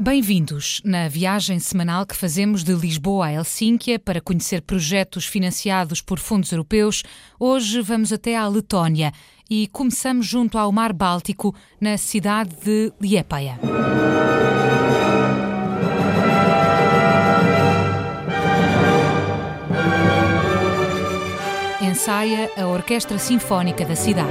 Bem-vindos na viagem semanal que fazemos de Lisboa a Helsínquia para conhecer projetos financiados por fundos europeus. Hoje vamos até à Letónia e começamos junto ao Mar Báltico, na cidade de Liepaja. Ensaia a Orquestra Sinfónica da cidade.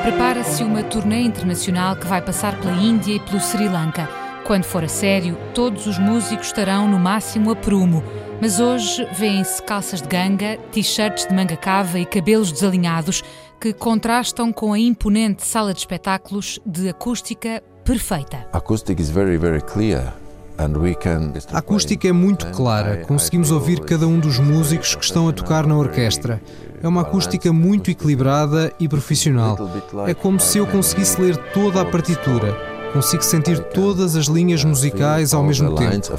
Prepara-se uma turnê internacional que vai passar pela Índia e pelo Sri Lanka. Quando for a sério, todos os músicos estarão no máximo a prumo. Mas hoje vêem-se calças de ganga, t-shirts de manga cava e cabelos desalinhados que contrastam com a imponente sala de espetáculos de acústica perfeita. Acoustic is very, very clear. A acústica é muito clara, conseguimos ouvir cada um dos músicos que estão a tocar na orquestra. É uma acústica muito equilibrada e profissional. É como se eu conseguisse ler toda a partitura. Consigo sentir todas as linhas musicais ao mesmo tempo.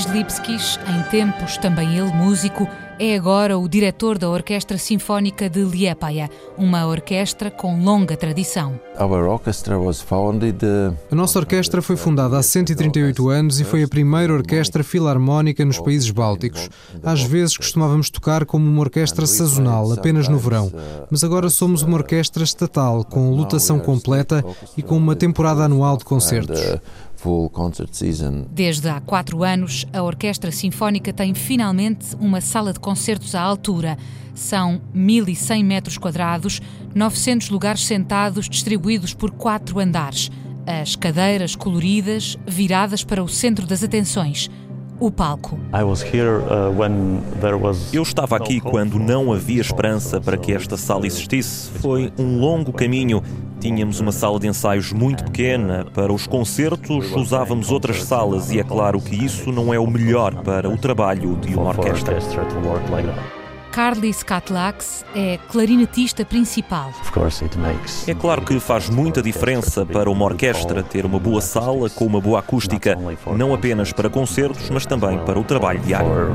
Uldis Lipskis, em tempos também ele músico, é agora o diretor da Orquestra Sinfónica de Liepaja, uma orquestra com longa tradição. Uh, a nossa orquestra foi fundada há 138 anos e foi a primeira orquestra filarmónica nos países bálticos. Às vezes costumávamos tocar como uma orquestra sazonal, apenas no verão, mas agora somos uma orquestra estatal, com lotação completa e com uma temporada anual de concertos. Desde há quatro anos, a Orquestra Sinfónica tem finalmente uma sala de concertos à altura. São 1.100 metros quadrados, 900 lugares sentados distribuídos por quatro andares. As cadeiras coloridas viradas para o centro das atenções o palco. Uh, Eu estava aqui quando não havia esperança para que esta sala existisse. Foi um longo caminho. Tínhamos uma sala de ensaios muito pequena. Para os concertos, usávamos outras salas, e é claro que isso não é o melhor para o trabalho de uma orquestra. Carly Skatlax é clarinetista principal. É claro que faz muita diferença para uma orquestra ter uma boa sala com uma boa acústica, não apenas para concertos, mas também para o trabalho diário.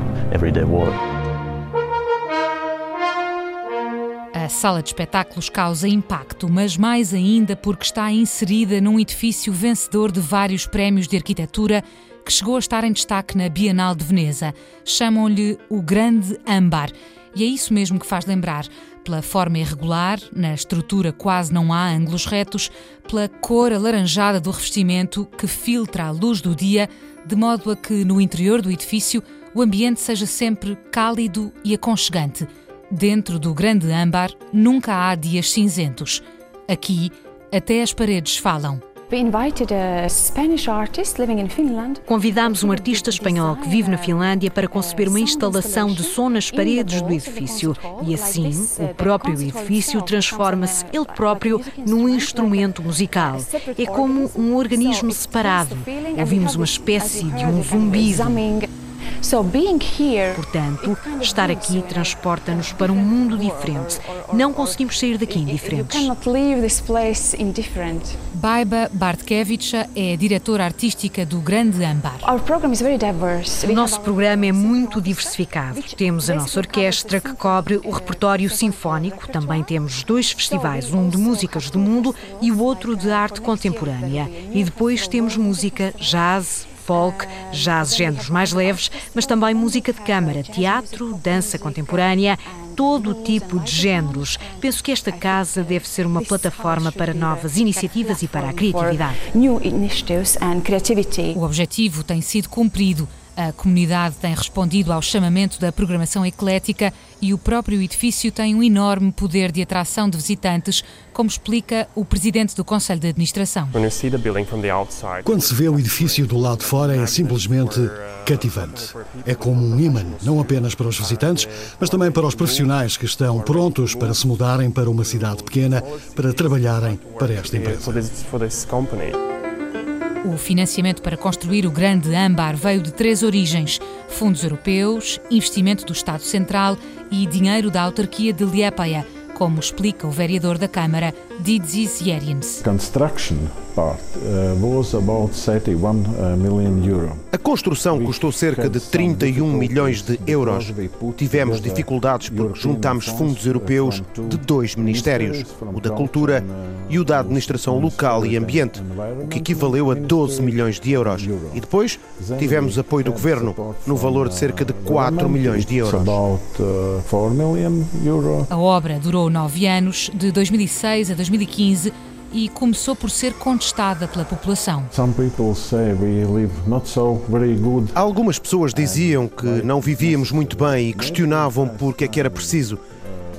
A sala de espetáculos causa impacto, mas mais ainda porque está inserida num edifício vencedor de vários prémios de arquitetura que chegou a estar em destaque na Bienal de Veneza. Chamam-lhe o Grande Âmbar e é isso mesmo que faz lembrar, pela forma irregular, na estrutura quase não há ângulos retos, pela cor alaranjada do revestimento que filtra a luz do dia, de modo a que no interior do edifício o ambiente seja sempre cálido e aconchegante. Dentro do grande âmbar nunca há dias cinzentos. Aqui, até as paredes falam. Convidámos um artista espanhol que vive na Finlândia para conceber uma instalação de som nas paredes do edifício. E assim, o próprio edifício transforma-se ele próprio num instrumento musical. É como um organismo separado. Ouvimos uma espécie de um zumbido. Portanto, estar aqui transporta-nos para um mundo diferente. Não conseguimos sair daqui indiferentes. Baiba Bartkevicha é diretora artística do Grande Âmbar. O nosso programa é muito diversificado. Temos a nossa orquestra que cobre o repertório sinfónico. Também temos dois festivais, um de músicas do mundo e o outro de arte contemporânea. E depois temos música jazz, folk, jazz, géneros mais leves, mas também música de câmara, teatro, dança contemporânea, todo o tipo de géneros. Penso que esta casa deve ser uma plataforma para novas iniciativas e para a criatividade. O objetivo tem sido cumprido. A comunidade tem respondido ao chamamento da programação eclética e o próprio edifício tem um enorme poder de atração de visitantes, como explica o presidente do Conselho de Administração. Quando se vê o edifício do lado de fora, é simplesmente cativante. É como um imã, não apenas para os visitantes, mas também para os profissionais que estão prontos para se mudarem para uma cidade pequena para trabalharem para esta empresa. O financiamento para construir o Grande Âmbar veio de três origens: fundos europeus, investimento do Estado Central e dinheiro da autarquia de Liepaja, como explica o vereador da Câmara, Didzis Jeriens. Construction part uh, was about 31 uh, million euro. A construção custou cerca de 31 milhões de euros. Tivemos dificuldades porque juntámos fundos europeus de dois ministérios, o da Cultura e o da Administração Local e Ambiente, o que equivaleu a 12 milhões de euros. E depois tivemos apoio do governo, no valor de cerca de 4 milhões de euros. Uh, a obra durou nove anos, de 2006 a 2015 e começou por ser contestada pela população. Algumas pessoas diziam que não vivíamos muito bem e questionavam por que é que era preciso.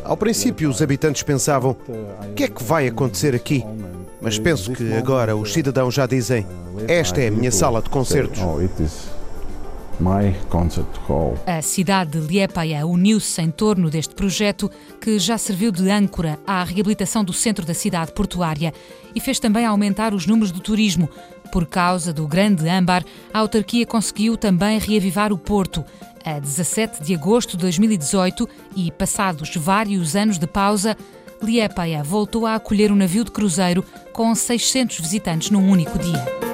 Ao princípio, os habitantes pensavam: o que é que vai acontecer aqui? Mas penso que agora os cidadãos já dizem: esta é a minha sala de concertos. My Concert Hall. A cidade de Liepaja uniu-se em torno deste projeto que já serviu de âncora à reabilitação do centro da cidade portuária e fez também aumentar os números do turismo. Por causa do grande âmbar, a autarquia conseguiu também reavivar o porto. A 17 de agosto de 2018 e passados vários anos de pausa, Liepaja voltou a acolher um navio de cruzeiro com 600 visitantes num único dia.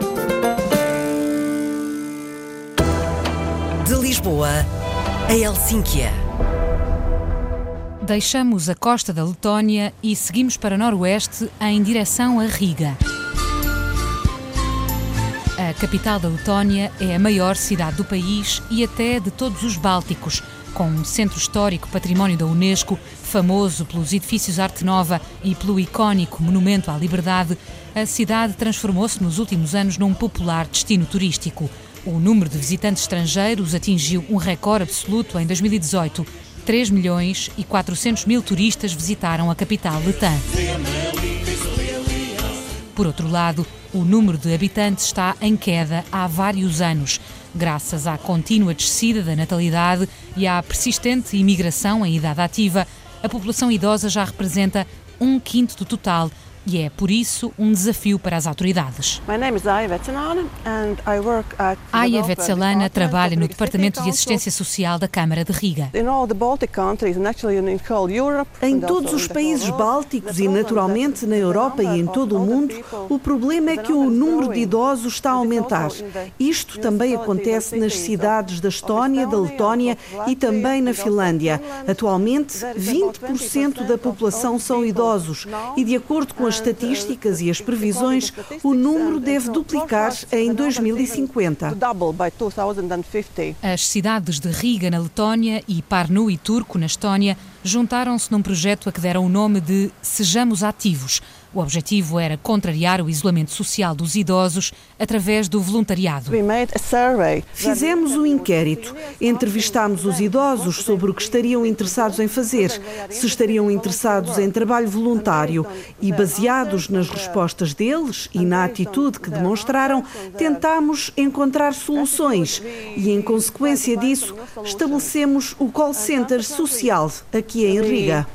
Lisboa a Helsínquia. Deixamos a costa da Letónia e seguimos para noroeste em direção a Riga. A capital da Letónia é a maior cidade do país e até de todos os Bálticos, com um centro histórico património da Unesco, famoso pelos edifícios Arte Nova e pelo icónico Monumento à Liberdade, a cidade transformou-se nos últimos anos num popular destino turístico. O número de visitantes estrangeiros atingiu um recorde absoluto em 2018. 3 milhões e 400 mil turistas visitaram a capital letã. Por outro lado, o número de habitantes está em queda há vários anos, graças à contínua descida da natalidade e à persistente imigração em idade ativa. A população idosa já representa um quinto do total e é, por isso, um desafio para as autoridades. Aya Vetselana trabalha no Departamento de Assistência Social da Câmara de Riga. Em todos os países bálticos e, naturalmente, na Europa e em todo o mundo, o problema é que o número de idosos está a aumentar. Isto também acontece nas cidades da Estónia, da Letónia e também na Finlândia. Atualmente, 20% da população são idosos e, de acordo com as estatísticas e as previsões, o número deve duplicar em 2050. As cidades de Riga, na Letónia, e Parnu e Turco, na Estónia, juntaram-se num projeto a que deram o nome de Sejamos Ativos o objetivo era contrariar o isolamento social dos idosos através do voluntariado. Fizemos um inquérito. Entrevistámos os idosos sobre o que estariam interessados em fazer, se estariam interessados em trabalho voluntário e, baseados nas respostas deles e na atitude que demonstraram, tentámos encontrar soluções e, em consequência disso, estabelecemos o call center social aqui em Riga.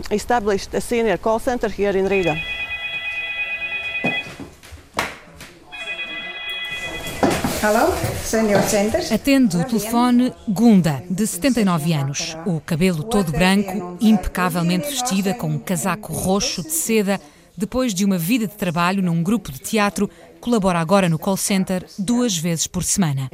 Atende o telefone Gunda, de 79 anos. O cabelo todo branco, impecavelmente vestida com um casaco roxo de seda, depois de uma vida de trabalho num grupo de teatro, colabora agora no call center duas vezes por semana.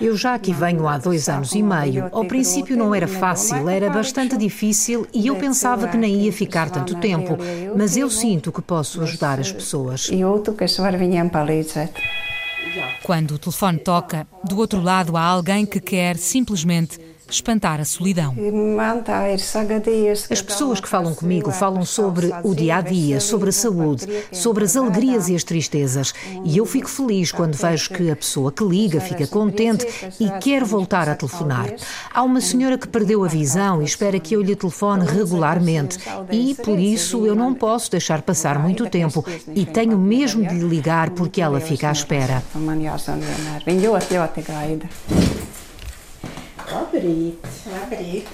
Eu já aqui venho há dois anos e meio. Ao princípio não era fácil, era bastante difícil e eu pensava que nem ia ficar tanto tempo, mas eu sinto que posso ajudar as pessoas. Quando o telefone toca, do outro lado há alguém que quer simplesmente espantar a solidão. As pessoas que falam comigo falam sobre o dia a dia, sobre a saúde, sobre as alegrias e as tristezas. E eu fico feliz quando vejo que a pessoa que liga fica contente e quer voltar a telefonar. Há uma senhora que perdeu a visão e espera que eu lhe telefone regularmente. E por isso eu não posso deixar passar muito tempo e tenho mesmo de lhe ligar porque ela fica à espera.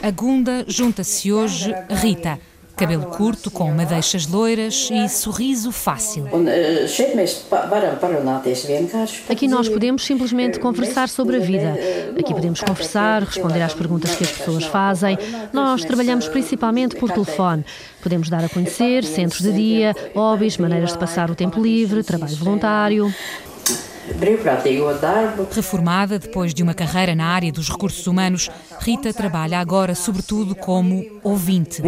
A Gunda junta-se hoje Rita, Cabelo curto, com madeixas loiras e sorriso fácil. Aqui nós podemos simplesmente conversar sobre a vida. Aqui podemos conversar, responder às perguntas que as pessoas fazem. Nós trabalhamos principalmente por telefone. Podemos dar a conhecer centros de dia, hobbies, maneiras de passar o tempo livre, trabalho voluntário. Reformada depois de uma carreira na área dos recursos humanos, Rita trabalha agora sobretudo como ouvinte.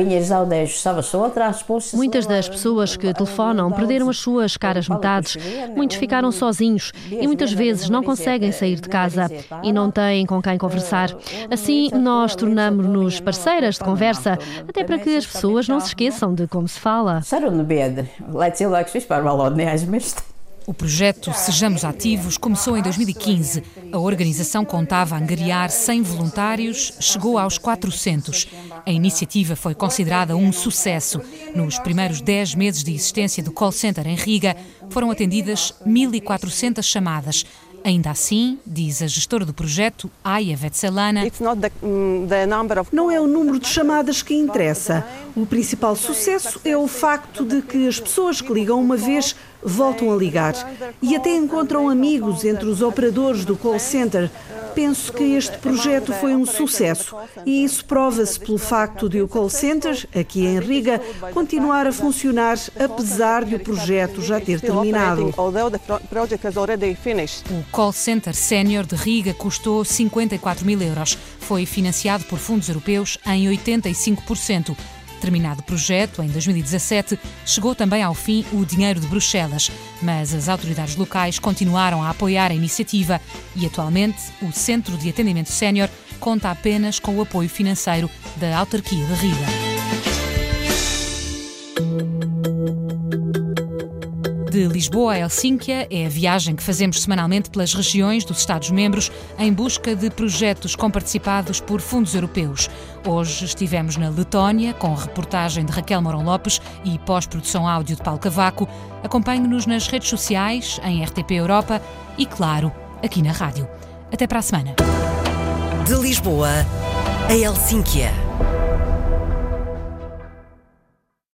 Muitas das pessoas que telefonam perderam as suas caras metades, muitos ficaram sozinhos e muitas vezes não conseguem sair de casa e não têm com quem conversar. Assim, nós tornamos-nos parceiras de conversa, até para que as pessoas não se esqueçam de como se fala. O projeto Sejamos Ativos começou em 2015. A organização contava angariar 100 voluntários, chegou aos 400. A iniciativa foi considerada um sucesso. Nos primeiros 10 meses de existência do call center em Riga, foram atendidas 1.400 chamadas. Ainda assim, diz a gestora do projeto, Aya Vetselana, mm, não é o número de chamadas que interessa. O principal sucesso é o facto de que as pessoas que ligam uma vez voltam a ligar e até encontram amigos entre os operadores do call center. Penso que este projeto foi um sucesso e isso prova-se pelo facto de o call center, aqui em Riga, continuar a funcionar apesar de o projeto já ter terminado. O call center sénior de Riga custou 54 mil euros. Foi financiado por fundos europeus em 85%. Terminado o projeto, em 2017, chegou também ao fim o dinheiro de Bruxelas, mas as autoridades locais continuaram a apoiar a iniciativa e, atualmente, o Centro de Atendimento Sénior conta apenas com o apoio financeiro da autarquia de Riga. De Lisboa a Helsínquia é a viagem que fazemos semanalmente pelas regiões dos Estados-membros em busca de projetos comparticipados por fundos europeus. Hoje estivemos na Letónia com a reportagem de Raquel Morão Lopes e pós-produção áudio de Paulo Cavaco. Acompanhe-nos nas redes sociais, em RTP Europa e, claro, aqui na rádio. Até para a semana. De Lisboa a Helsínquia.